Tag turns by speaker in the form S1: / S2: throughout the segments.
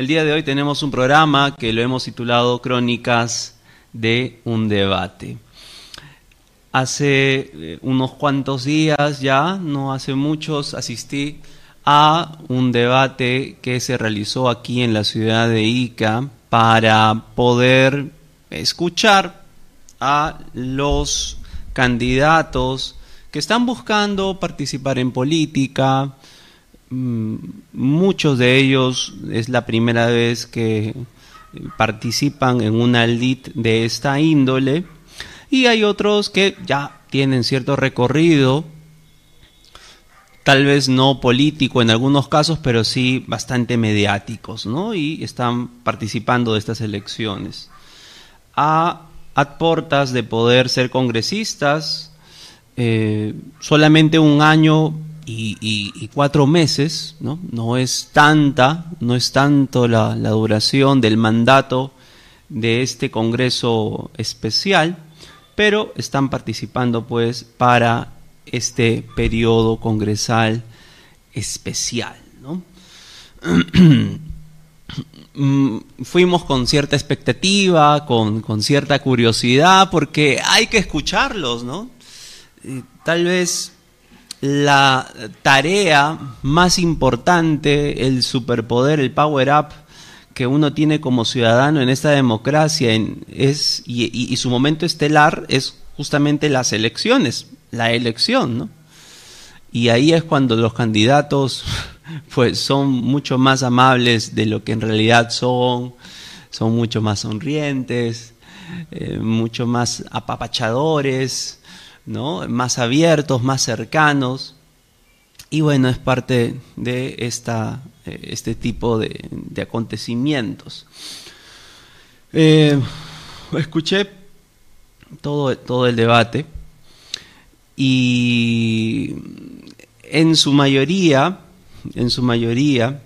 S1: El día de hoy tenemos un programa que lo hemos titulado Crónicas de un debate. Hace eh, unos cuantos días ya, no hace muchos, asistí a un debate que se realizó aquí en la ciudad de Ica para poder escuchar a los candidatos que están buscando participar en política. Mm, muchos de ellos es la primera vez que participan en una LIT de esta índole y hay otros que ya tienen cierto recorrido, tal vez no político en algunos casos, pero sí bastante mediáticos, ¿no? Y están participando de estas elecciones. A, portas de poder ser congresistas, eh, solamente un año y, cuatro meses, ¿no? no es tanta, no es tanto la, la duración del mandato de este Congreso especial, pero están participando pues para este periodo congresal especial. ¿no? Mm, fuimos con cierta expectativa, con, con, cierta curiosidad, porque hay que escucharlos, ¿no? tal vez la tarea más importante, el superpoder, el power up que uno tiene como ciudadano en esta democracia es, y, su momento estelar es justamente las elecciones, la elección, ¿no? Y ahí es cuando los candidatos pues son mucho más amables de lo que en realidad son, son mucho más sonrientes, eh, mucho más apapachadores, ¿no? más abiertos, más cercanos. Y bueno, es parte de esta, eh, este tipo de, acontecimientos. Eh, escuché todo, todo el debate y en su mayoría, en su mayoría,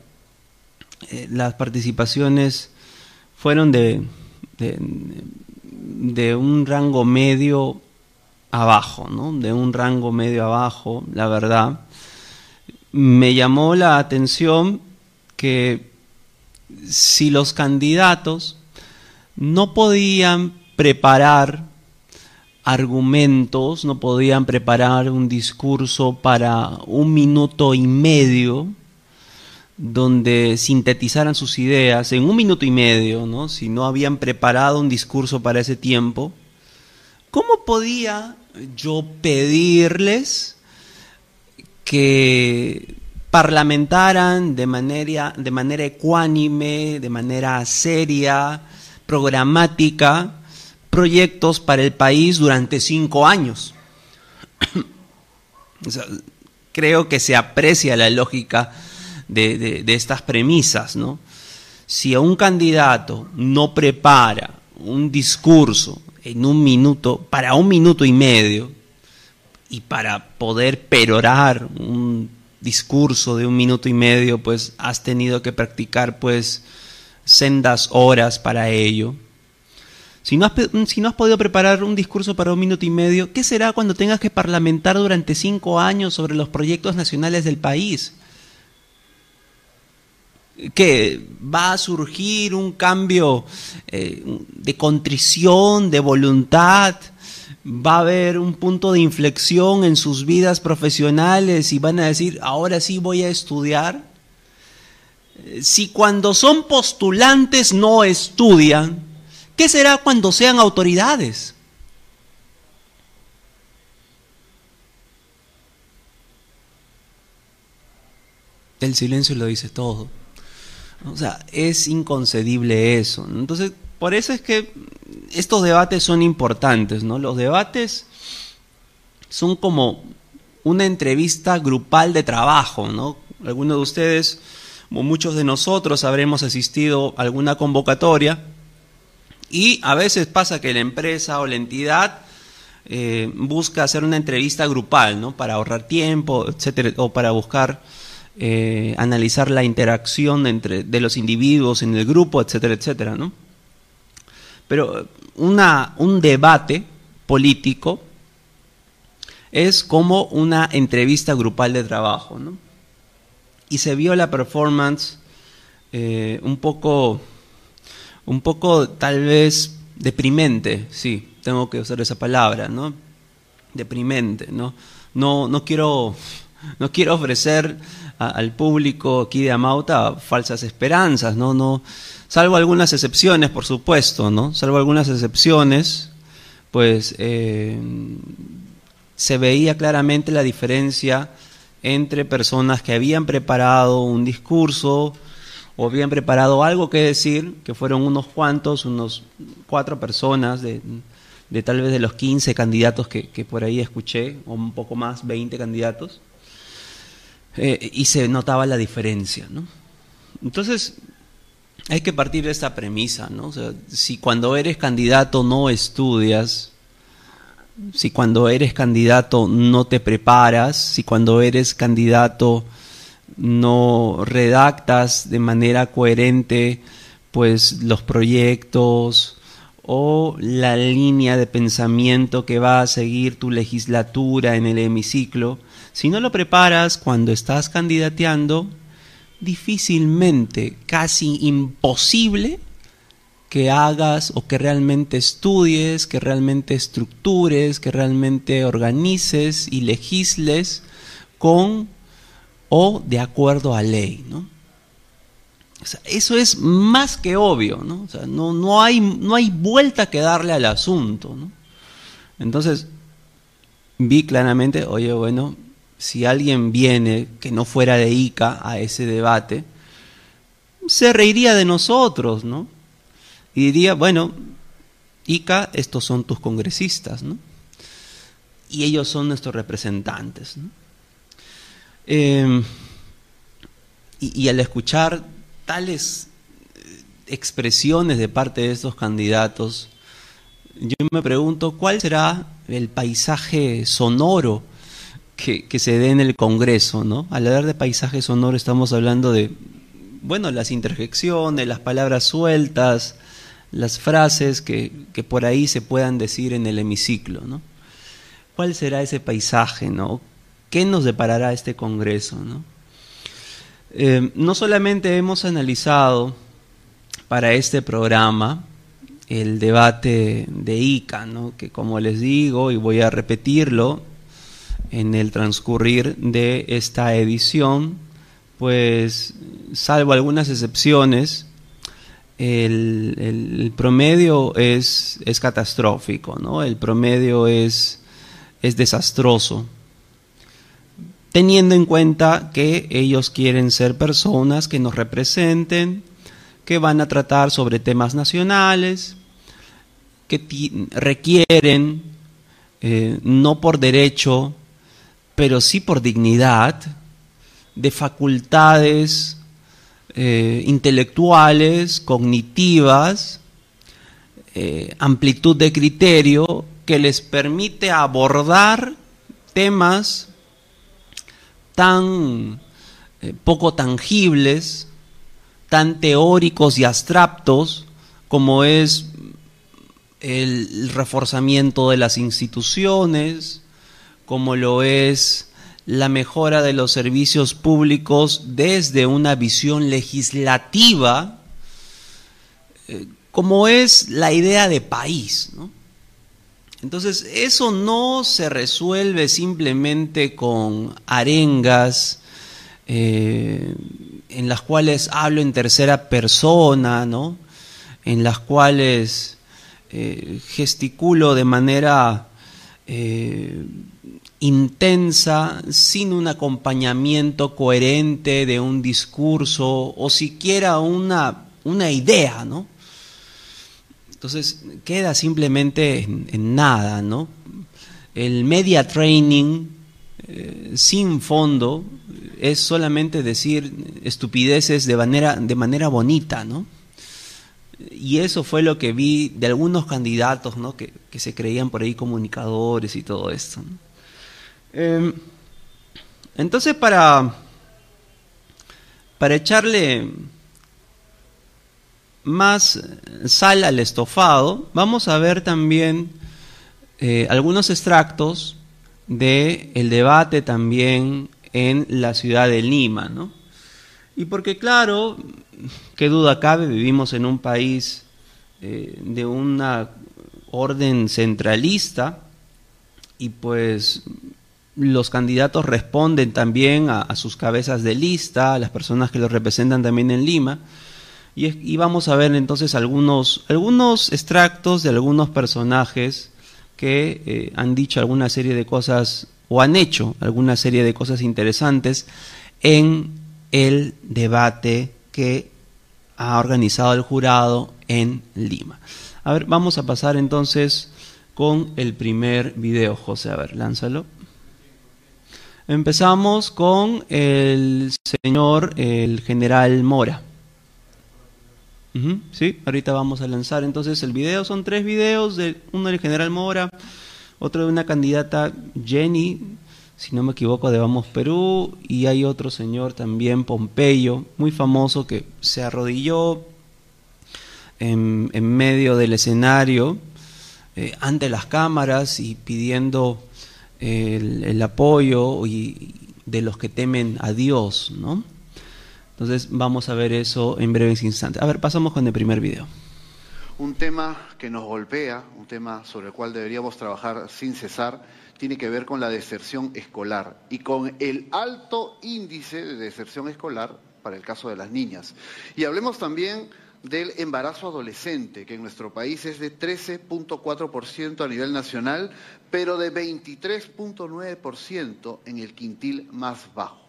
S1: eh, las participaciones fueron de, de un rango medio abajo, ¿no? de un rango medio abajo, la verdad. Me llamó la atención que si los candidatos no podían preparar argumentos, no podían preparar un discurso para un minuto y medio donde sintetizaran sus ideas en un minuto y medio, ¿no? si no habían preparado un discurso para ese tiempo, ¿cómo podía yo pedirles que parlamentaran de manera, de manera ecuánime, de manera seria, programática, proyectos para el país durante cinco años. creo que se aprecia la lógica de, de estas premisas, ¿no? Si un candidato no prepara un discurso en un minuto, para un minuto y medio, y para poder perorar un discurso de un minuto y medio, pues has tenido que practicar pues sendas horas para ello. Si no, has, si no has podido preparar un discurso para un minuto y medio, ¿qué será cuando tengas que parlamentar durante cinco años sobre los proyectos nacionales del país? Que va a surgir un cambio eh, de contrición, de voluntad, va a haber un punto de inflexión en sus vidas profesionales y van a decir, ahora sí voy a estudiar. Eh, si cuando son postulantes no estudian, ¿qué será cuando sean autoridades? El silencio lo dice todo. O sea, es inconcebible eso. Entonces, por eso es que estos debates son importantes, ¿no? Los debates son como una entrevista grupal de trabajo, ¿no? Algunos de ustedes, como muchos de nosotros, habremos asistido a alguna convocatoria y a veces pasa que la empresa o la entidad eh, busca hacer una entrevista grupal, ¿no? Para ahorrar tiempo, etcétera, o para buscar eh, analizar la interacción entre, de los individuos en el grupo, etcétera, etcétera, ¿no? Pero una, un debate político es como una entrevista grupal de trabajo, ¿no? Y se vio la performance eh, un poco, un poco tal vez deprimente, sí, tengo que usar esa palabra, ¿no? Deprimente, ¿no? No, no quiero, no quiero ofrecer al público aquí de Amauta falsas esperanzas, ¿no? No, salvo algunas excepciones, por supuesto, ¿no? Salvo algunas excepciones, pues eh, se veía claramente la diferencia entre personas que habían preparado un discurso o habían preparado algo que decir, que fueron unos cuantos, unos cuatro personas de, tal vez de los 15 candidatos que, que por ahí escuché, o un poco más, 20 candidatos, eh, y se notaba la diferencia, ¿no? Entonces, hay que partir de esta premisa, ¿no? si cuando eres candidato no estudias, si cuando eres candidato no te preparas, si cuando eres candidato no redactas de manera coherente pues los proyectos o la línea de pensamiento que va a seguir tu legislatura en el hemiciclo, si no lo preparas cuando estás candidateando, difícilmente, casi imposible que hagas o que realmente estudies, que realmente estructures, que realmente organices y legisles con o de acuerdo a ley, ¿no? eso es más que obvio, ¿no? no, no, hay, no hay vuelta que darle al asunto, ¿no? Entonces, vi claramente, oye, bueno, si alguien viene que no fuera de ICA a ese debate, se reiría de nosotros, ¿no? Y diría, bueno, ICA, estos son tus congresistas, ¿no? Y ellos son nuestros representantes, ¿no? Em, y, al escuchar tales eh, expresiones de parte de estos candidatos, yo me pregunto cuál será el paisaje sonoro que, se dé en el Congreso, ¿no? Al hablar de paisaje sonoro estamos hablando de, bueno, las interjecciones, las palabras sueltas, las frases que, por ahí se puedan decir en el hemiciclo, ¿no? ¿Cuál será ese paisaje, ¿no? ¿Qué nos deparará este Congreso, ¿no? Eh, no solamente hemos analizado para este programa el debate de ICA, ¿no? que como les digo, y voy a repetirlo, en el transcurrir de esta edición, pues salvo algunas excepciones, el, promedio es, es, catastrófico, ¿no? el promedio es, es desastroso, teniendo en cuenta que ellos quieren ser personas que nos representen, que van a tratar sobre temas nacionales, que requieren, eh, no por derecho, pero sí por dignidad, de facultades eh, intelectuales, cognitivas, eh, amplitud de criterio que les permite abordar temas tan eh, poco tangibles, tan teóricos y abstractos como es el reforzamiento de las instituciones, como lo es la mejora de los servicios públicos desde una visión legislativa, eh, como es la idea de país. Entonces, eso no se resuelve simplemente con arengas eh, en las cuales hablo en tercera persona, ¿no? en las cuales eh, gesticulo de manera intensa, sin un acompañamiento coherente de un discurso o siquiera una, una idea, ¿no? Entonces queda simplemente en, nada, ¿no? El media training eh, sin fondo es solamente decir estupideces de manera, de manera bonita, ¿no? Y eso fue lo que vi de algunos candidatos, ¿no? Que, que se creían por ahí comunicadores y todo esto. ¿no? Em, entonces, para, para echarle más sal al estofado, vamos a ver también eh, algunos extractos del el debate también en la ciudad de Lima, ¿no? Y porque claro, qué duda cabe, vivimos en un país eh, de una orden centralista y pues los candidatos responden también a, sus cabezas de lista, a las personas que los representan también en Lima. Y, vamos a ver entonces algunos, algunos extractos de algunos personajes que eh, han dicho alguna serie de cosas o han hecho alguna serie de cosas interesantes en el debate que ha organizado el jurado en Lima. A ver, vamos a pasar entonces con el primer video, José. A ver, lánzalo. Empezamos con el señor, el general Mora. sí, ahorita vamos a lanzar entonces el video. Son tres videos, de, uno del general Mora, otro de una candidata Jenny, si no me equivoco, de Vamos Perú, y hay otro señor también, Pompeyo, muy famoso, que se arrodilló en, medio del escenario eh, ante las cámaras y pidiendo el, apoyo y, de los que temen a Dios, ¿no? Entonces vamos a ver eso en breves instantes. A ver, pasamos con el primer video.
S2: Un tema que nos golpea, un tema sobre el cual deberíamos trabajar sin cesar, tiene que ver con la deserción escolar y con el alto índice de deserción escolar para el caso de las niñas. Y hablemos también del embarazo adolescente, que en nuestro país es de 13.4% a nivel nacional, pero de 23.9% en el quintil más bajo.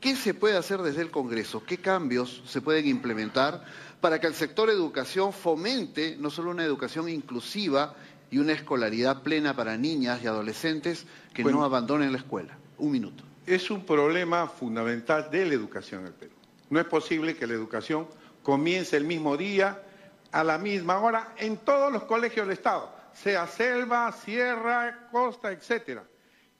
S2: ¿Qué se puede hacer desde el Congreso? ¿Qué cambios se pueden implementar para que el sector educación fomente no solo una educación inclusiva y una escolaridad plena para niñas y adolescentes que no abandonen la escuela? Un minuto.
S3: Es un problema fundamental de la educación en el Perú. No es posible que la educación comience el mismo día, a la misma hora, en todos los colegios del Estado, sea selva, sierra, costa, etc.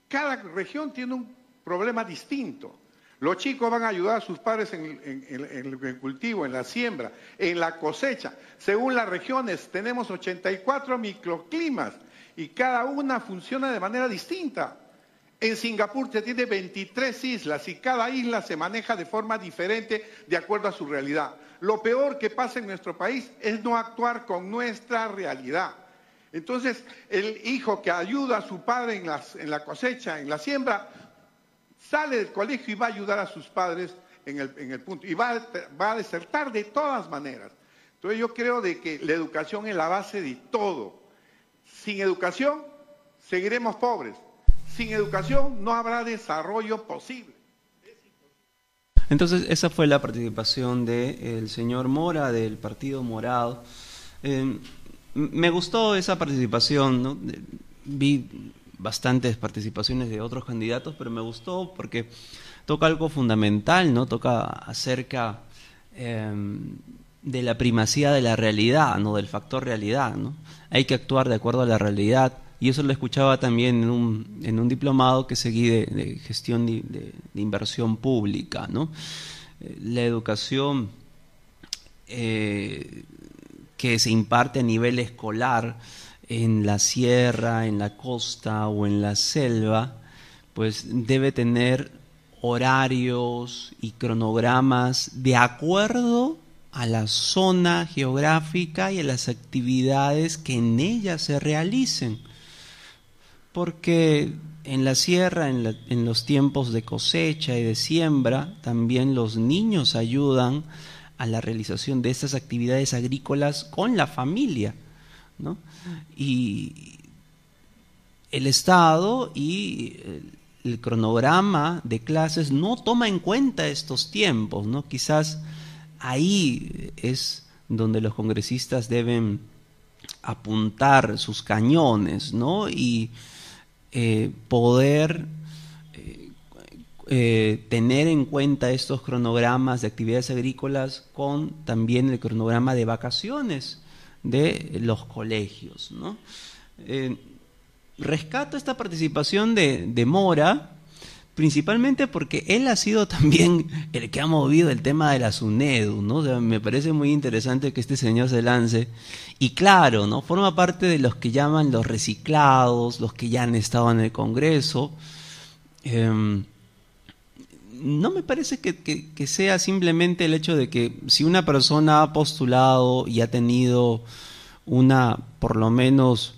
S3: Cada región tiene un problema distinto. Los chicos van a ayudar a sus padres en, el cultivo, en la siembra, en la cosecha. Según las regiones, tenemos 84 microclimas y cada una funciona de manera distinta. En Singapur se tiene 23 islas y cada isla se maneja de forma diferente de acuerdo a su realidad. Lo peor que pasa en nuestro país es no actuar con nuestra realidad. Entonces, el hijo que ayuda a su padre en, la cosecha, en la siembra, sale del colegio y va a ayudar a sus padres en el, punto. Y va, a desertar de todas maneras. Entonces yo creo de que la educación es la base de todo. Sin educación seguiremos pobres. Sin educación no habrá desarrollo posible.
S1: Entonces, esa fue la participación del señor Mora, del Partido Morado. Eh, me gustó esa participación, vi bastantes participaciones de otros candidatos, pero me gustó porque toca algo fundamental, ¿no? Toca acerca em, de la primacía de la realidad, ¿no? Del factor realidad, ¿no? Hay que actuar de acuerdo a la realidad y eso lo escuchaba también en un, en un diplomado que seguí de, gestión de, inversión pública. ¿no? Eh, la educación eh, que se imparte a nivel escolar en la sierra, en la costa o en la selva, pues debe tener horarios y cronogramas de acuerdo a la zona geográfica y a las actividades que en ella se realicen porque en la sierra, en, los tiempos de cosecha y de siembra, también los niños ayudan a la realización de estas actividades agrícolas con la familia. Y el Estado y el cronograma de clases no toma en cuenta estos tiempos. ¿no? Quizás ahí es donde los congresistas deben apuntar sus cañones ¿no? y eh, poder eh, eh, tener en cuenta estos cronogramas de actividades agrícolas con también el cronograma de vacaciones de los colegios. rescato esta participación de, Mora, principalmente porque él ha sido también el que ha movido el tema de la SUNEDU, ¿no? me parece muy interesante que este señor se lance y claro, ¿no? Forma parte de los que llaman los reciclados, los que ya han estado en el Congreso. Em, no me parece que, sea simplemente el hecho de que si una persona ha postulado y ha tenido una, por lo menos,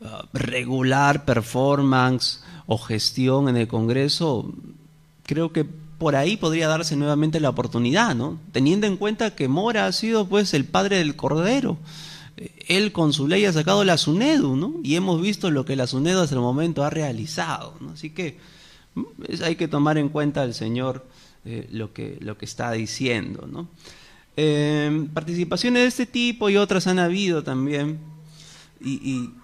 S1: uh, regular performance o gestión en el Congreso, creo que por ahí podría darse nuevamente la oportunidad, ¿no? Teniendo en cuenta que Mora ha sido pues el padre del Cordero. Él con su ley ha sacado la SUNEDU, ¿no? Y hemos visto lo que la SUNEDU hasta el momento ha realizado, ¿no? Así que hay que tomar en cuenta el Señor eh, lo, que, lo que está diciendo. ¿no? Eh, participaciones de este tipo y otras han habido también,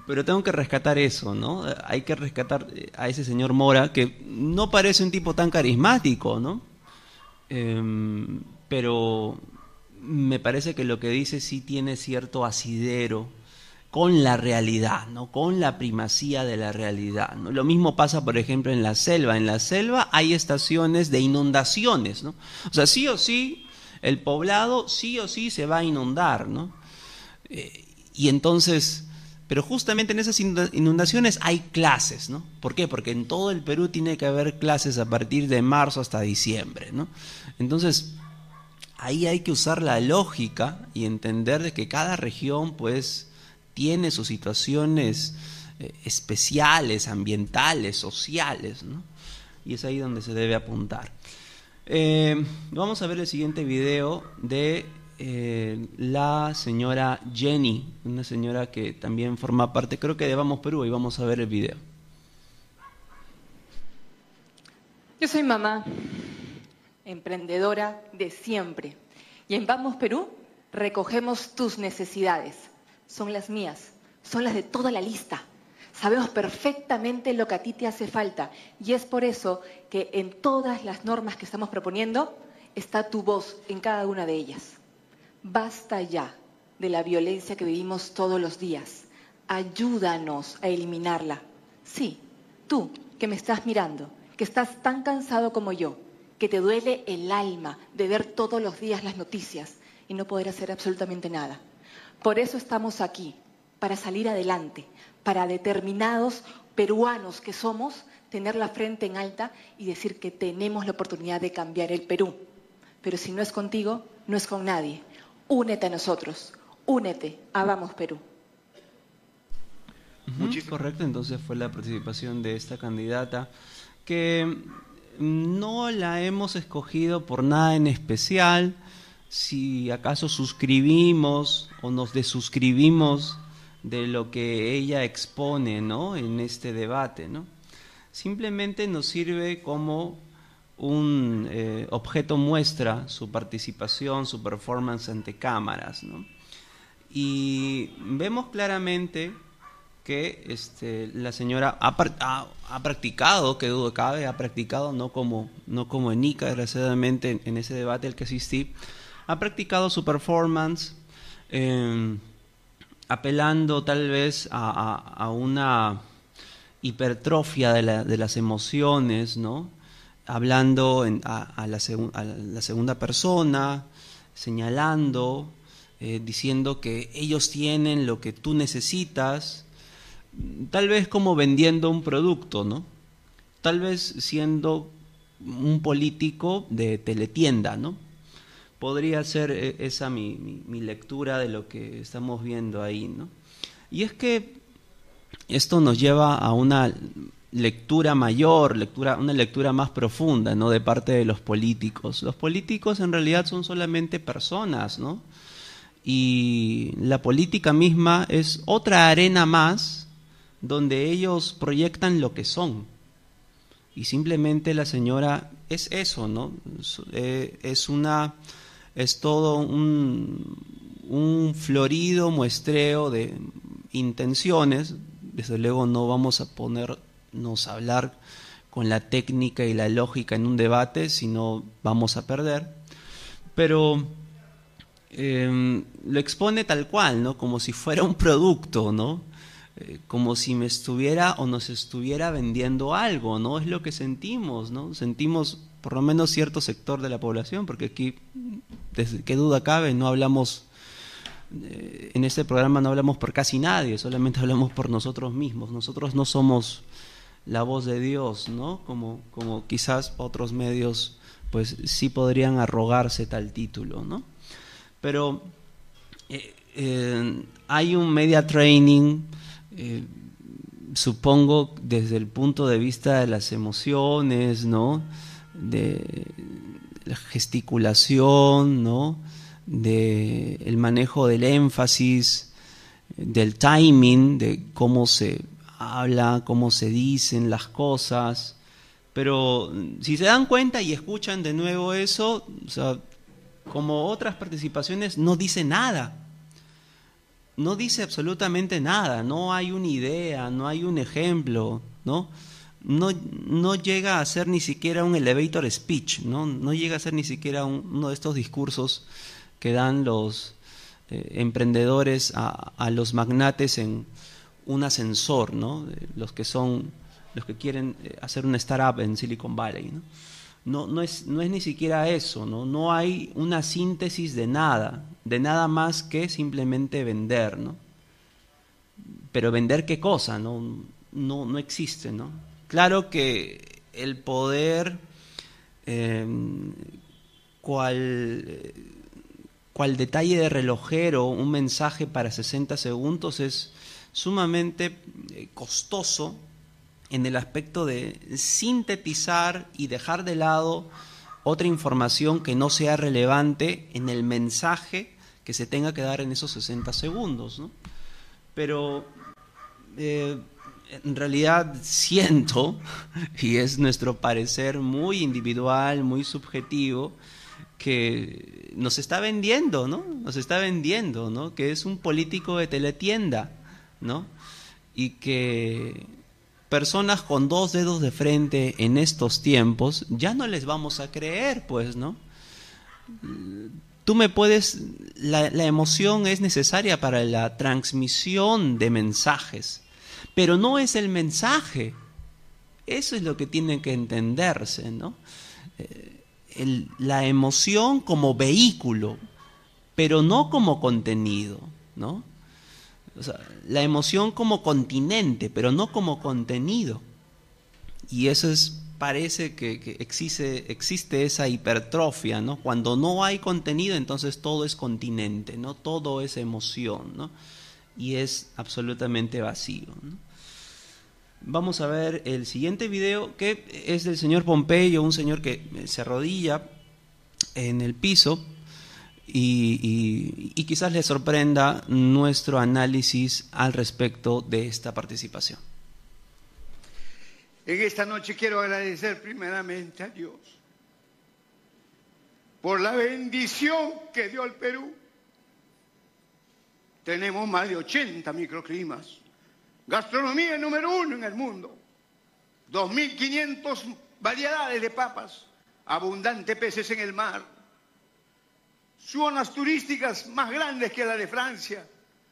S1: pero tengo que rescatar eso, ¿no? Hay que rescatar eh, a ese señor Mora, que no parece un tipo tan carismático, ¿no? pero me parece que lo que dice sí tiene cierto asidero con la realidad, ¿no? con la primacía de la realidad. Lo mismo pasa, por ejemplo, en la selva. En la selva hay estaciones de inundaciones. ¿no? O sea, sí o sí, el poblado sí o sí se va a inundar. ¿no? Eh, y entonces, pero justamente en esas inundaciones hay clases. ¿no? ¿Por qué? Porque en todo el Perú tiene que haber clases a partir de marzo hasta diciembre. ¿no? Entonces, ahí hay que usar la lógica y entender de que cada región, pues, tiene sus situaciones eh, especiales, ambientales, sociales, ¿no? y es ahí donde se debe apuntar. Eh, vamos a ver el siguiente video de eh, la señora Jenny, una señora que también forma parte, creo que de Vamos Perú, y vamos a ver el video.
S4: Yo soy mamá, emprendedora de siempre, y en Vamos Perú recogemos tus necesidades son las mías, son las de toda la lista. Sabemos perfectamente lo que a ti te hace falta y es por eso que en todas las normas que estamos proponiendo está tu voz en cada una de ellas. Basta ya de la violencia que vivimos todos los días. Ayúdanos a eliminarla. Sí, tú que me estás mirando, que estás tan cansado como yo, que te duele el alma de ver todos los días las noticias y no poder hacer absolutamente nada. Por eso estamos aquí, para salir adelante, para determinados peruanos que somos, tener la frente en alta y decir que tenemos la oportunidad de cambiar el Perú. Pero si no es contigo, no es con nadie. Únete a nosotros, únete a Vamos Perú.
S1: correcto, entonces fue la participación de esta candidata que no la hemos escogido por nada en especial, si acaso suscribimos o nos desuscribimos de lo que ella expone ¿no? en este debate. ¿no? Simplemente nos sirve como un eh, objeto muestra su participación, su performance ante cámaras. ¿no? Y vemos claramente que este, la señora ha, ha, practicado, que dudo cabe, ha practicado, no como, no como en ICA, desgraciadamente, en, en ese debate al que asistí, ha practicado su performance em, apelando tal vez a, una hipertrofia de, las emociones, ¿no? Hablando a, la segunda persona, señalando, eh, diciendo que ellos tienen lo que tú necesitas, tal vez como vendiendo un producto, ¿no? Tal vez siendo un político de teletienda, ¿no? podría ser eh, esa mi, lectura de lo que estamos viendo ahí, ¿no? Y es que esto nos lleva a una lectura mayor, lectura, una lectura más profunda, ¿no? De parte de los políticos. Los políticos en realidad son solamente personas, ¿no? Y la política misma es otra arena más donde ellos proyectan lo que son. Y simplemente la señora es eso, ¿no? es eh, una es todo un, florido muestreo de intenciones. Desde luego no vamos a ponernos a hablar con la técnica y la lógica en un debate, sino vamos a perder. Pero em, lo expone tal cual, ¿no? Como si fuera un producto, ¿no? Eh, como si me estuviera o nos estuviera vendiendo algo, ¿no? Es lo que sentimos, ¿no? Sentimos por lo menos cierto sector de la población, porque aquí, desde qué duda cabe, no hablamos, eh, en este programa no hablamos por casi nadie, solamente hablamos por nosotros mismos. Nosotros no somos la voz de Dios, ¿no? Como, como quizás otros medios pues sí podrían arrogarse tal título, ¿no? Pero eh, eh, hay un media training, eh, supongo, desde el punto de vista de las emociones, ¿no? De la gesticulación, ¿no? De el manejo del énfasis, del timing, de cómo se habla, cómo se dicen las cosas. Pero si se dan cuenta y escuchan de nuevo eso, como otras participaciones, no dice nada. No dice absolutamente nada, no hay una idea, no hay un ejemplo, ¿no? No, no llega a ser ni siquiera un elevator speech, no, no llega a ser ni siquiera uno de estos discursos que dan los eh, emprendedores a, a, los magnates en un ascensor, ¿no? los que son los que quieren eh, hacer una startup en Silicon Valley. ¿no? No, es, no es ni siquiera eso, ¿no? no hay una síntesis de nada, de nada más que simplemente vender. ¿no? Pero vender qué cosa, no, no, no existe. ¿no? Claro que el poder, eh, cual detalle de relojero, un mensaje para 60 segundos es sumamente eh, costoso en el aspecto de sintetizar y dejar de lado otra información que no sea relevante en el mensaje que se tenga que dar en esos 60 segundos. Pero eh, en realidad siento, y es nuestro parecer muy individual, muy subjetivo, que nos está vendiendo, ¿no? Nos está vendiendo, ¿no? Que es un político de teletienda, ¿no? Y que personas con dos dedos de frente en estos tiempos, ya no les vamos a creer, pues, ¿no? Tú me puedes, la, emoción es necesaria para la transmisión de mensajes, pero no es el mensaje. Eso es lo que tiene que entenderse, ¿no? Eh, la emoción como vehículo, pero no como contenido, ¿no? La emoción como continente, pero no como contenido. Y eso es, parece que, existe, existe, esa hipertrofia, ¿no? Cuando no hay contenido, entonces todo es continente, ¿no? Todo es emoción, ¿no? Y es absolutamente vacío. Vamos a ver el siguiente video, que es del señor Pompeyo, un señor que se arrodilla en el piso y, quizás les sorprenda nuestro análisis al respecto de esta participación.
S5: En esta noche quiero agradecer primeramente a Dios por la bendición que dio al Perú. Tenemos más de 80 microclimas, gastronomía número uno en el mundo, 2.500 variedades de papas, abundantes peces en el mar, zonas turísticas más grandes que la de Francia.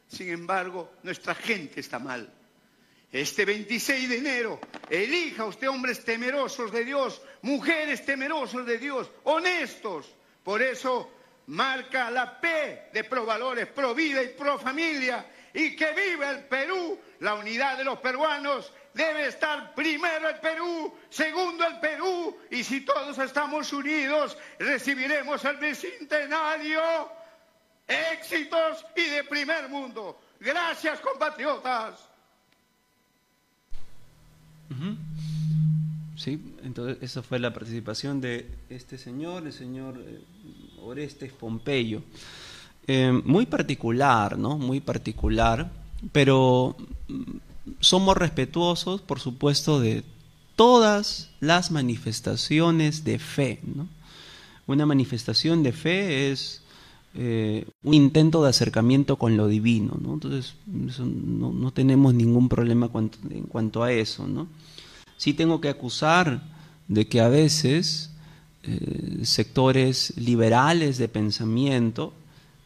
S5: Sin embargo, nuestra gente está mal. Este 26 de enero, elija usted hombres temerosos de Dios, mujeres temerosos de Dios, honestos. Por eso marca la P de pro valores, pro vida y pro familia. Y que viva el Perú, la unidad de los peruanos debe estar primero el Perú, segundo el Perú, y si todos estamos unidos, recibiremos el bicentenario, éxitos y de primer mundo. Gracias, compatriotas.
S1: Sí, entonces esa fue la participación de este señor, el señor eh, Orestes Pompeyo. Eh, muy particular, ¿no? Muy particular, pero somos respetuosos, por supuesto, de todas las manifestaciones de fe. Una manifestación de fe es eh, un intento de acercamiento con lo divino. ¿no? Entonces, no, tenemos ningún problema en cuanto a eso. ¿no? Sí tengo que acusar de que a veces eh, sectores liberales de pensamiento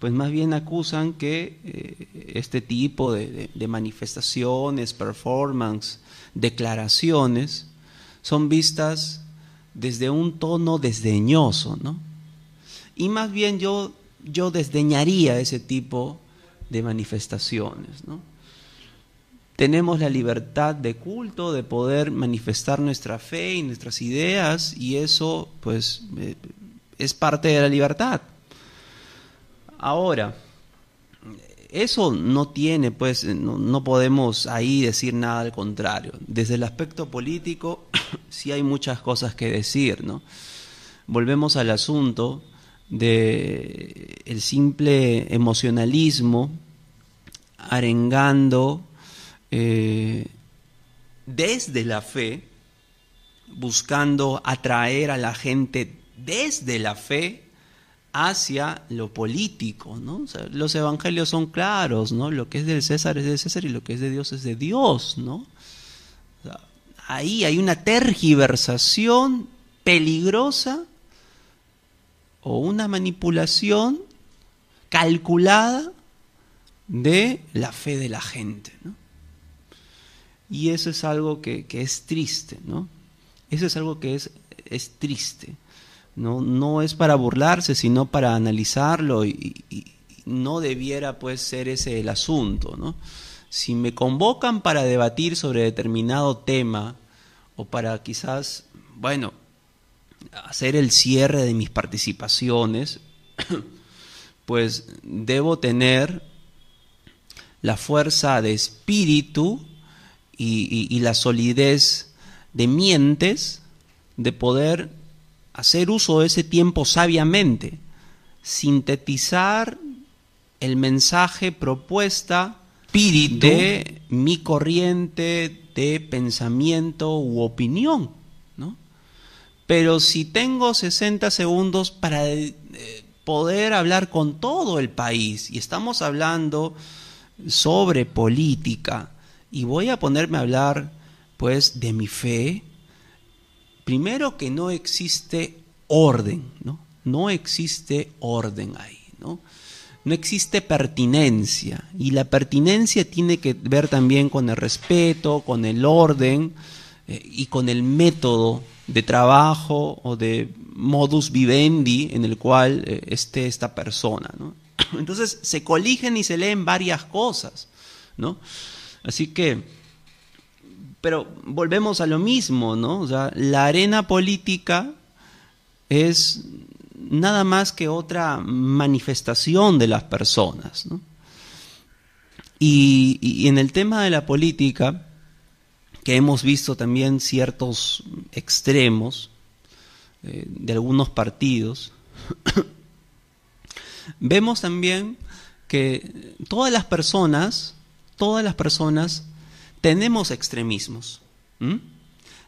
S1: pues más bien acusan que eh, este tipo de, manifestaciones, performance, declaraciones, son vistas desde un tono desdeñoso, ¿no? Y más bien yo, yo desdeñaría ese tipo de manifestaciones, ¿no? tenemos la libertad de culto, de poder manifestar nuestra fe y nuestras ideas, y eso pues eh, es parte de la libertad. Ahora, eso no tiene, pues, no, podemos ahí decir nada al contrario. Desde el aspecto político sí hay muchas cosas que decir, ¿no? Volvemos al asunto de simple emocionalismo arengando eh, desde la fe, buscando atraer a la gente desde la fe hacia lo político, ¿no? los evangelios son claros, ¿no? Lo que es del César es del César y lo que es de Dios es de Dios, ¿no? ahí hay una tergiversación peligrosa o una manipulación calculada de la fe de la gente, ¿no? Y eso es algo que, es triste, ¿no? Eso es algo que es, es triste. ¿No? no es para burlarse, sino para analizarlo y, no debiera pues ser ese el asunto. ¿no? Si me convocan para debatir sobre determinado tema o para quizás, bueno, hacer el cierre de mis participaciones, pues debo tener la fuerza de espíritu y, la solidez de mientes de poder hacer uso de ese tiempo sabiamente, sintetizar el mensaje propuesta de mi corriente de pensamiento u opinión. ¿no? Pero si tengo 60 segundos para eh, poder hablar con todo el país, y estamos hablando sobre política, y voy a ponerme a hablar pues de mi fe, primero que no existe orden, ¿no? No existe orden ahí, ¿no? No existe pertinencia y la pertinencia tiene que ver también con el respeto, con el orden eh, y con el método de trabajo o de modus vivendi en el cual eh, esté esta persona, ¿no? Entonces se coligen y se leen varias cosas, ¿no? Así que, pero volvemos a lo mismo, ¿no? O sea, la arena política es nada más que otra manifestación de las personas, ¿no? Y, en el tema de la política, que hemos visto también ciertos extremos eh, de algunos partidos, vemos también que todas las personas todas las personas tenemos extremismos.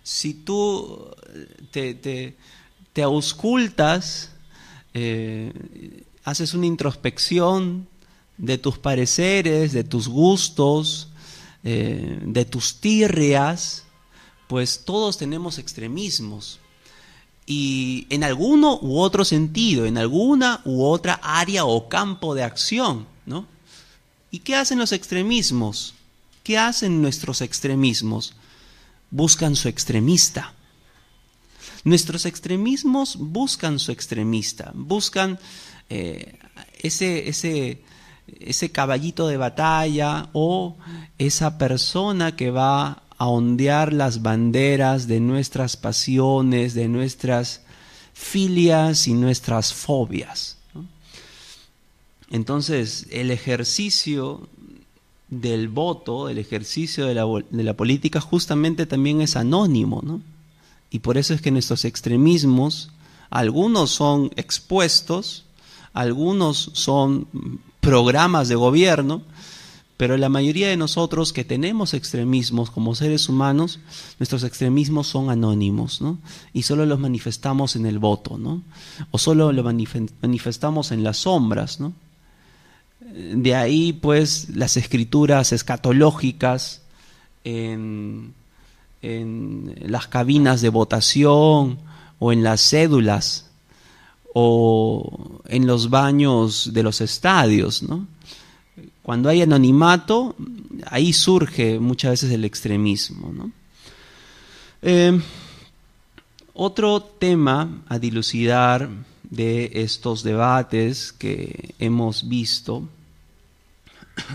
S1: Si tú te, auscultas, eh, haces una introspección de tus pareceres, de tus gustos, eh, de tus tirrias, pues todos tenemos extremismos. Y en alguno u otro sentido, en alguna u otra área o campo de acción, ¿no? ¿Y qué hacen los extremismos? ¿Qué hacen nuestros extremismos? Buscan su extremista. Nuestros extremismos buscan su extremista, buscan eh, ese, ese, ese caballito de batalla o esa persona que va a ondear las banderas de nuestras pasiones, de nuestras filias y nuestras fobias. Entonces, el ejercicio del voto, el ejercicio de la, política justamente también es anónimo, ¿no? Y por eso es que nuestros extremismos, algunos son expuestos, algunos son programas de gobierno, pero la mayoría de nosotros que tenemos extremismos como seres humanos, nuestros extremismos son anónimos, ¿no? Y solo los manifestamos en el voto, ¿no? O solo lo manifestamos en las sombras, ¿no? De ahí, pues, las escrituras escatológicas en, las cabinas de votación o en las cédulas o en los baños de los estadios, ¿no? Cuando hay anonimato, ahí surge muchas veces el extremismo, ¿no? Eh, otro tema a dilucidar de estos debates que hemos visto,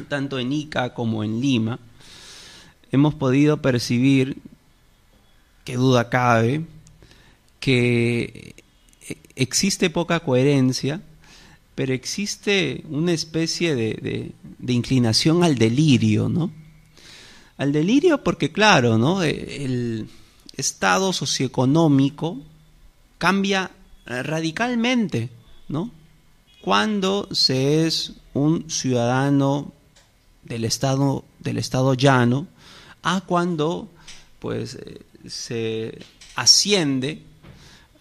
S1: tanto en Ica como en Lima, hemos podido percibir, que duda cabe, que existe poca coherencia, pero existe una especie de, inclinación al delirio, ¿no? Al delirio porque, claro, ¿no? El estado socioeconómico cambia radicalmente, ¿no? Cuando se es un ciudadano del estado, del estado llano, a cuando pues eh, se asciende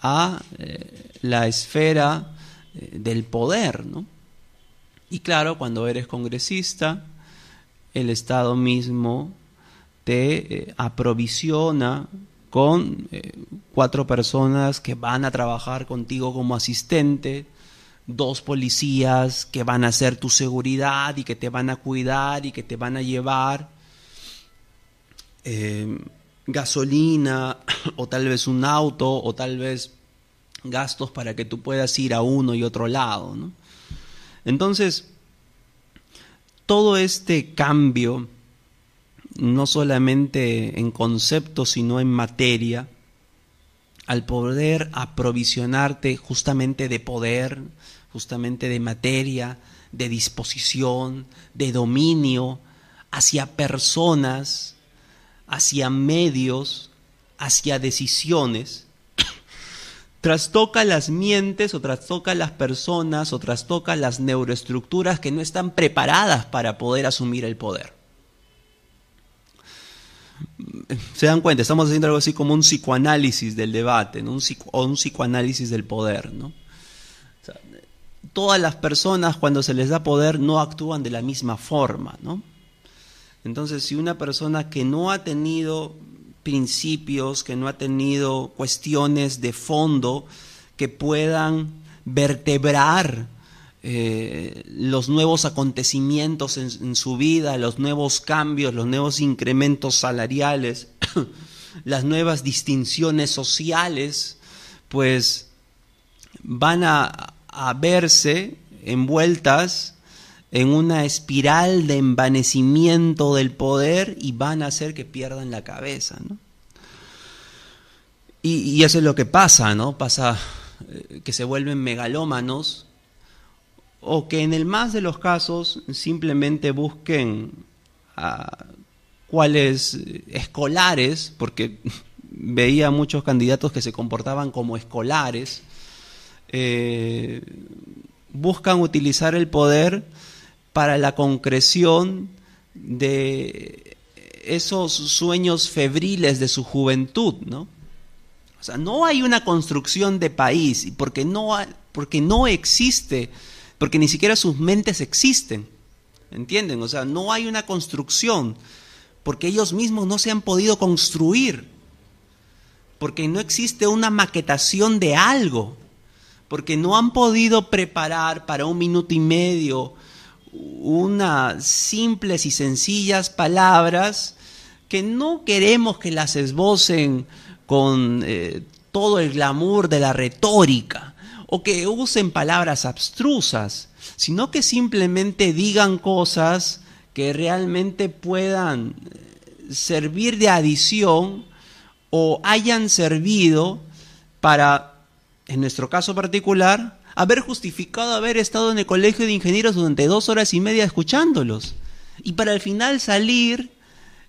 S1: a eh, la esfera eh, del poder, ¿no? Y claro, cuando eres congresista, el Estado mismo te aprovisiona con cuatro personas que van a trabajar contigo como asistente, dos policías que van a hacer tu seguridad y que te van a cuidar y que te van a llevar eh, gasolina o tal vez un auto o tal vez gastos para que tú puedas ir a uno y otro lado. Entonces, todo este cambio, no solamente en concepto, sino en materia, al poder aprovisionarte justamente de poder, justamente de materia, de disposición, de dominio hacia personas, hacia medios, hacia decisiones, trastoca las mientes o trastoca las personas o trastoca las neuroestructuras que no están preparadas para poder asumir el poder. Se dan cuenta, estamos haciendo algo así como un psicoanálisis del debate, un o un psicoanálisis del poder. ¿no? todas las personas cuando se les da poder no actúan de la misma forma, ¿no? Entonces, si una persona que no ha tenido principios, que no ha tenido cuestiones de fondo que puedan vertebrar eh, los nuevos acontecimientos en, su vida, los nuevos cambios, los nuevos incrementos salariales, las nuevas distinciones sociales, pues van a, verse envueltas en una espiral de envanecimiento del poder y van a hacer que pierdan la cabeza. ¿no? Y, eso es lo que pasa, ¿no? Pasa eh, que se vuelven megalómanos o que en el más de los casos simplemente busquen a cuáles escolares, porque veía muchos candidatos que se comportaban como escolares, eh, buscan utilizar el poder para la concreción de esos sueños febriles de su juventud, ¿no? O sea, no hay una construcción de país porque no, porque no existe, porque ni siquiera sus mentes existen, ¿entienden? O sea, no hay una construcción porque ellos mismos no se han podido construir, porque no existe una maquetación de algo porque no han podido preparar para un minuto y medio unas simples y sencillas palabras que no queremos que las esbocen con eh, todo el glamour de la retórica o que usen palabras abstrusas, sino que simplemente digan cosas que realmente puedan eh, servir de adición o hayan servido para en nuestro caso particular, haber justificado haber estado en el colegio de ingenieros durante dos horas y media escuchándolos. Y para al final salir,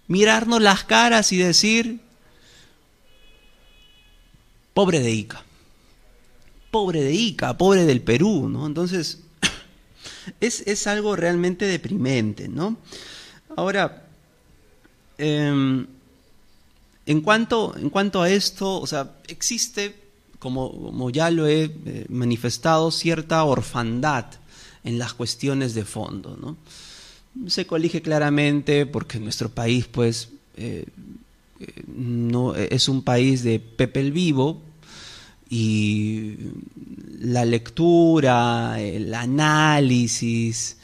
S1: mirarnos las caras y decir, pobre de Ica, pobre de Ica, pobre del Perú, ¿no? Entonces, es, algo realmente deprimente, ¿no? Ahora, em, en, cuanto, en cuanto a esto, o sea, existe como, ya lo he eh, manifestado, cierta orfandad en las cuestiones de fondo. ¿no? Se colige claramente porque nuestro país, pues, eh, eh, no, es un país de Pepe el Vivo y la lectura, el análisis,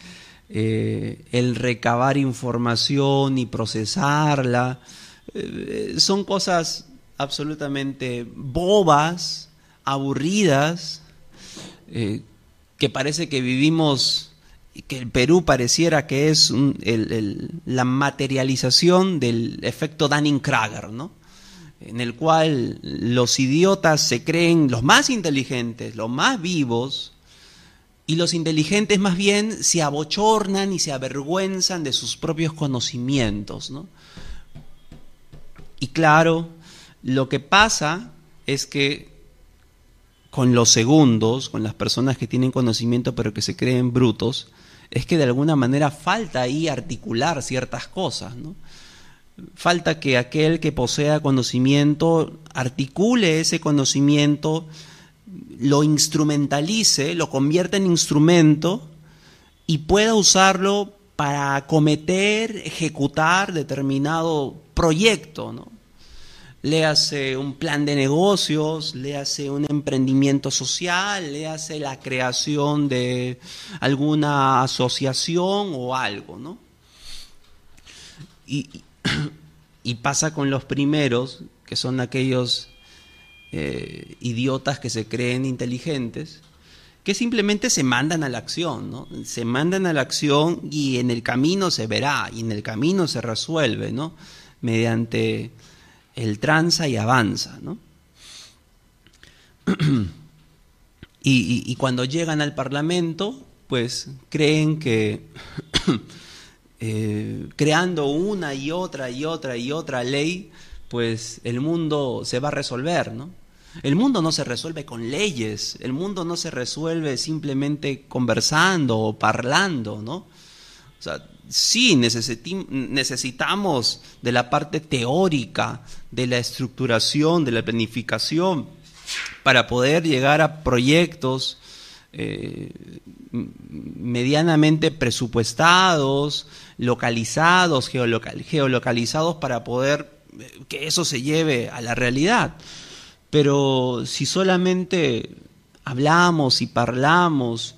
S1: el recabar información y procesarla, son cosas absolutamente bobas, aburridas, eh, que parece que vivimos que el Perú pareciera que es la materialización del efecto Dunning-Kruger, ¿no? En el cual los idiotas se creen los más inteligentes, los más vivos, y los inteligentes más bien se abochornan y se avergüenzan de sus propios conocimientos. ¿no? Y claro, lo que pasa es que con los segundos, con las personas que tienen conocimiento pero que se creen brutos, es que de alguna manera falta ahí articular ciertas cosas. ¿no? Falta que aquel que posea conocimiento articule ese conocimiento, lo instrumentalice, lo convierta en instrumento y pueda usarlo para acometer, ejecutar determinado proyecto, ¿no? Léase un plan de negocios, léase un emprendimiento social, léase la creación de alguna asociación o algo, ¿no? Y, y pasa con los primeros, que son aquellos eh, idiotas que se creen inteligentes, que simplemente se mandan a la acción, ¿no? Se mandan a la acción y en el camino se verá, y en el camino se resuelve, ¿no? Mediante el tranza y avanza, ¿no? y, y, cuando llegan al Parlamento, pues creen que eh, creando una y otra y otra y otra ley, pues el mundo se va a resolver, ¿no? El mundo no se resuelve con leyes, el mundo no se resuelve simplemente conversando o parlando, ¿no? Sí necesitamos de la parte teórica, de la estructuración, de la planificación, para poder llegar a proyectos eh, medianamente presupuestados, localizados, geolocalizados para poder eh, que eso se lleve a la realidad. Pero si solamente hablamos y parlamos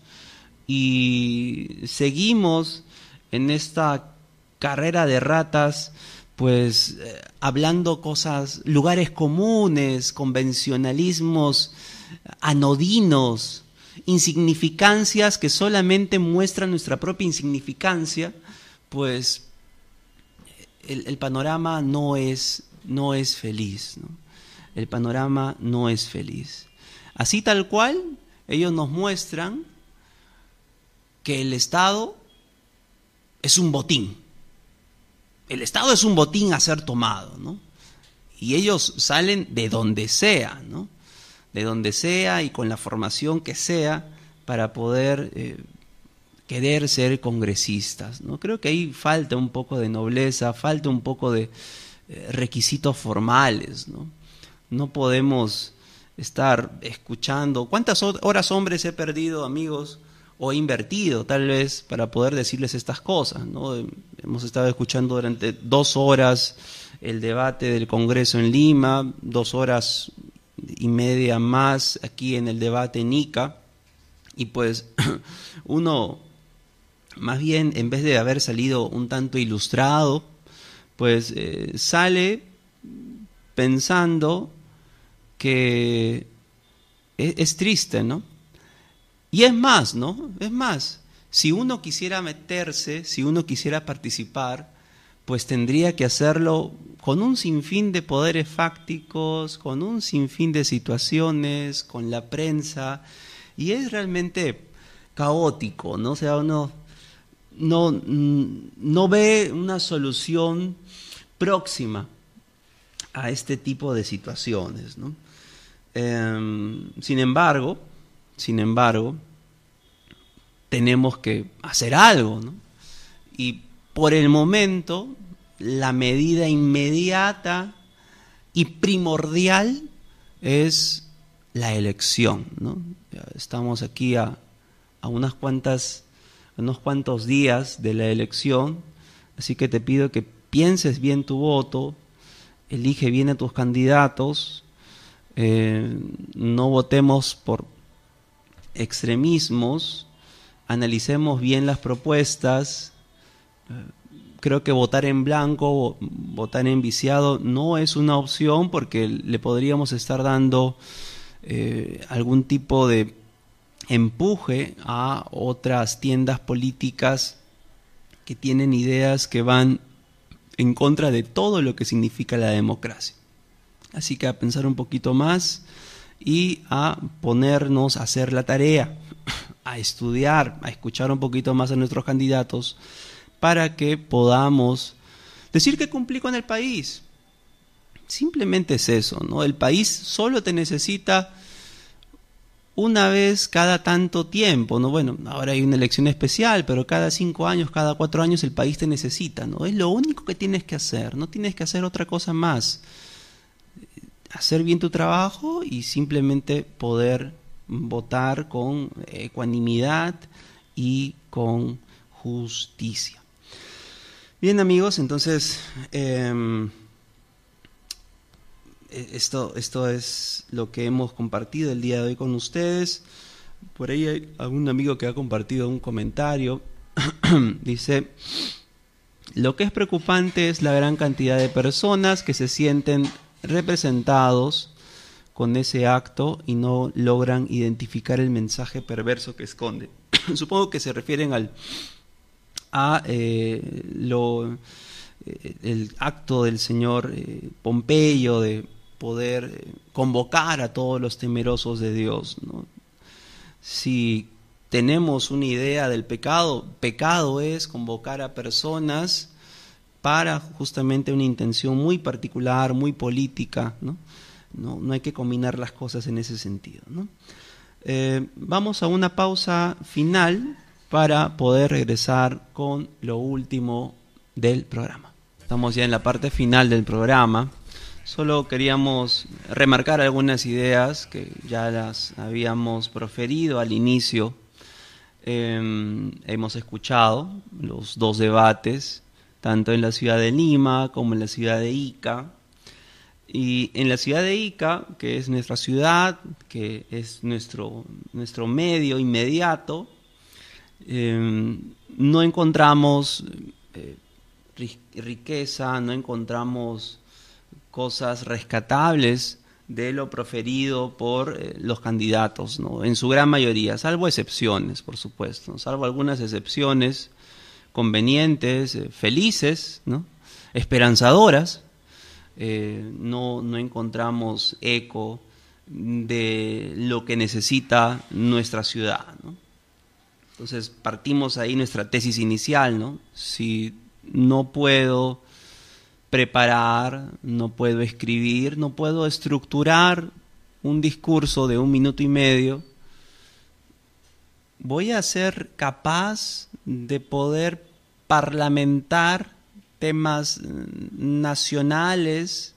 S1: y seguimos en esta carrera de ratas, pues eh, hablando cosas, lugares comunes, convencionalismos anodinos, insignificancias que solamente muestran nuestra propia insignificancia, pues el, panorama no es, no es feliz. El panorama no es feliz. Así tal cual, ellos nos muestran que el Estado es un botín. El Estado es un botín a ser tomado, ¿no? Y ellos salen de donde sea, ¿no? De donde sea y con la formación que sea para poder eh, querer ser congresistas. ¿no? Creo que ahí falta un poco de nobleza, falta un poco de eh, requisitos formales. ¿no? no podemos estar escuchando. ¿Cuántas horas hombres he perdido, amigos? o he invertido tal vez para poder decirles estas cosas. ¿no? Hemos estado escuchando durante dos horas el debate del Congreso en Lima, dos horas y media más aquí en el debate NICA. Y pues uno, más bien, en vez de haber salido un tanto ilustrado, pues eh, sale pensando que es, es, triste, ¿no? Y es más, ¿no? Es más, si uno quisiera meterse, si uno quisiera participar, pues tendría que hacerlo con un sinfín de poderes fácticos, con un sinfín de situaciones, con la prensa, y es realmente caótico, ¿no? O sea, uno no, no ve una solución próxima a este tipo de situaciones, ¿no? Em, sin embargo, sin embargo, tenemos que hacer algo, ¿no? Y por el momento, la medida inmediata y primordial es la elección. ¿no? Estamos aquí a, unas cuantas, unos cuantos días de la elección, así que te pido que pienses bien tu voto, elige bien a tus candidatos, eh, no votemos por extremismos, analicemos bien las propuestas, creo que votar en blanco, votar en viciado, no es una opción porque le podríamos estar dando eh, algún tipo de empuje a otras tiendas políticas que tienen ideas que van en contra de todo lo que significa la democracia. Así que a pensar un poquito más y a ponernos a hacer la tarea, a estudiar, a escuchar un poquito más a nuestros candidatos para que podamos decir que cumplí con el país. Simplemente es eso, ¿no? El país solo te necesita una vez cada tanto tiempo, ¿no? Bueno, ahora hay una elección especial, pero cada cinco años, cada cuatro años el país te necesita, ¿no? Es lo único que tienes que hacer, no tienes que hacer otra cosa más. Hacer bien tu trabajo y simplemente poder votar con ecuanimidad y con justicia. Bien amigos, entonces em, e, esto, esto es lo que hemos compartido el día de hoy con ustedes. Por ahí hay algún amigo que ha compartido un comentario. Dice, lo que es preocupante es la gran cantidad de personas que se sienten representados con ese acto y no logran identificar el mensaje perverso que esconde. Supongo que se refieren al a eh, lo, eh, el acto del señor eh, Pompeyo de poder convocar a todos los temerosos de Dios. Si tenemos una idea del pecado, pecado es convocar a personas para justamente una intención muy particular, muy política. ¿no? No, no hay que combinar las cosas en ese sentido. ¿no? Vamos a una pausa final para poder regresar con lo último del programa. Estamos ya en la parte final del programa. Solo queríamos remarcar algunas ideas que ya las habíamos proferido al inicio. Em, hemos escuchado los dos debates, tanto en la ciudad de Lima como en la ciudad de Ica. Y en la ciudad de Ica, que es nuestra ciudad, que es nuestro, nuestro medio inmediato, em, no encontramos eh, riqueza, no encontramos cosas rescatables de lo proferido por eh, los candidatos, ¿no? en su gran mayoría, salvo excepciones, por supuesto, salvo algunas excepciones convenientes, eh, felices, ¿no? esperanzadoras, no, no encontramos eco de lo que necesita nuestra ciudad. Entonces partimos ahí nuestra tesis inicial, ¿no? Si no puedo preparar, no puedo escribir, no puedo estructurar un discurso de un minuto y medio, voy a ser capaz de poder parlamentar temas nacionales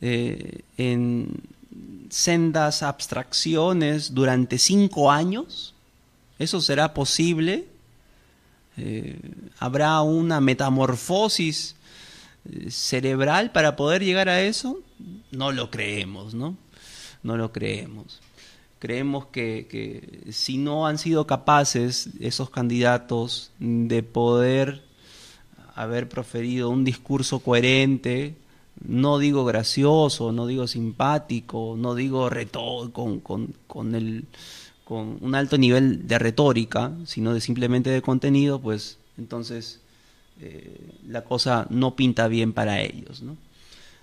S1: eh, en sendas abstracciones durante cinco años? ¿Eso será posible? Eh, ¿Habrá una metamorfosis cerebral para poder llegar a eso? No lo creemos, ¿no? No lo creemos. Creemos que, que si no han sido capaces esos candidatos de poder haber proferido un discurso coherente, no digo gracioso, no digo simpático, no digo con, con, con, el, con un alto nivel de retórica, sino de simplemente de contenido, pues entonces eh, la cosa no pinta bien para ellos.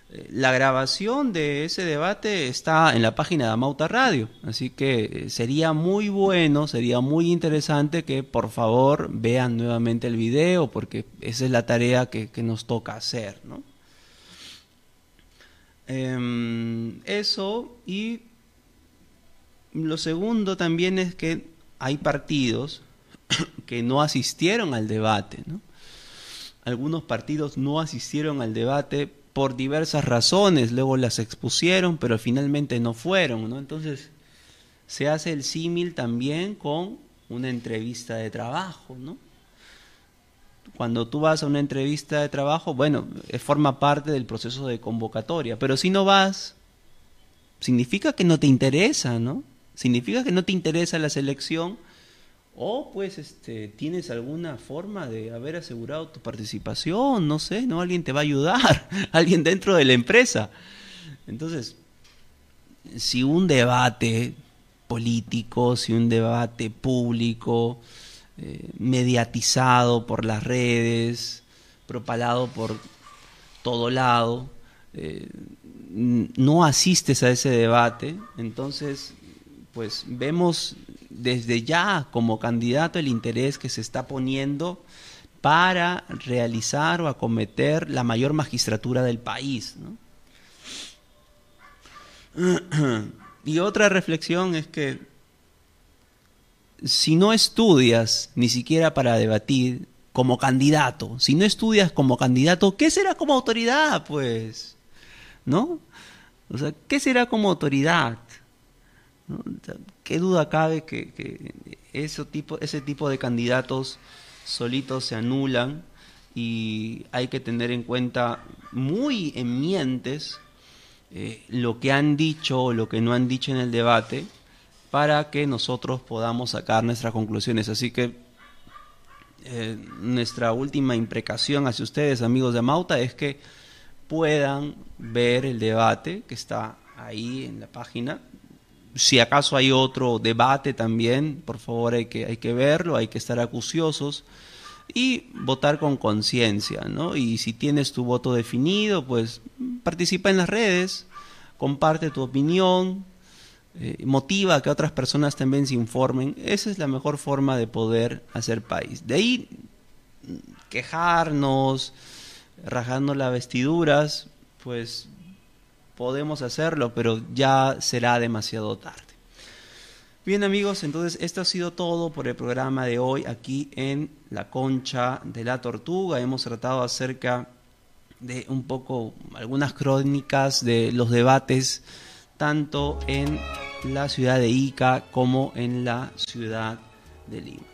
S1: Eh, la grabación de ese debate está en la página de Amauta Radio, así que eh, sería muy bueno, sería muy interesante que por favor vean nuevamente el video, porque esa es la tarea que, nos toca hacer. Em, eso y lo segundo también es que hay partidos que no asistieron al debate, ¿no? algunos partidos no asistieron al debate por diversas razones, luego las expusieron, pero finalmente no fueron, ¿no? Entonces, se hace el símil también con una entrevista de trabajo, ¿no? Cuando tú vas a una entrevista de trabajo, bueno, eh, forma parte del proceso de convocatoria, pero si no vas, significa que no te interesa, ¿no? Significa que no te interesa la selección o pues este, tienes alguna forma de haber asegurado tu participación, no sé, ¿no? Alguien te va a ayudar, alguien dentro de la empresa. Entonces, si un debate político, si un debate público, eh, mediatizado por las redes, propalado por todo lado, eh, no asistes a ese debate, entonces pues vemos desde ya como candidato el interés que se está poniendo para realizar o acometer la mayor magistratura del país. Y otra reflexión es que si no estudias ni siquiera para debatir como candidato, si no estudias como candidato, ¿qué será como autoridad? Pues, ¿no? O sea, ¿qué será como autoridad? ¿Qué duda cabe que, ese, tipo, ese tipo de candidatos solitos se anulan y hay que tener en cuenta muy en mientes eh, lo que han dicho o lo que no han dicho en el debate para que nosotros podamos sacar nuestras conclusiones. Así que eh, nuestra última imprecación hacia ustedes, amigos de Mauta, es que puedan ver el debate que está ahí en la página. Si acaso hay otro debate también, por favor hay que, hay que verlo, hay que estar acuciosos y votar con conciencia, ¿no? Y si tienes tu voto definido, pues participa en las redes, comparte tu opinión, eh, motiva a que otras personas también se informen. Esa es la mejor forma de poder hacer país. De ahí quejarnos, rajando las vestiduras, pues podemos hacerlo, pero ya será demasiado tarde. Bien amigos, entonces esto ha sido todo por el programa de hoy aquí en La Concha de la Tortuga. Hemos tratado acerca de un poco algunas crónicas de los debates tanto en la ciudad de Ica como en la ciudad de Lima.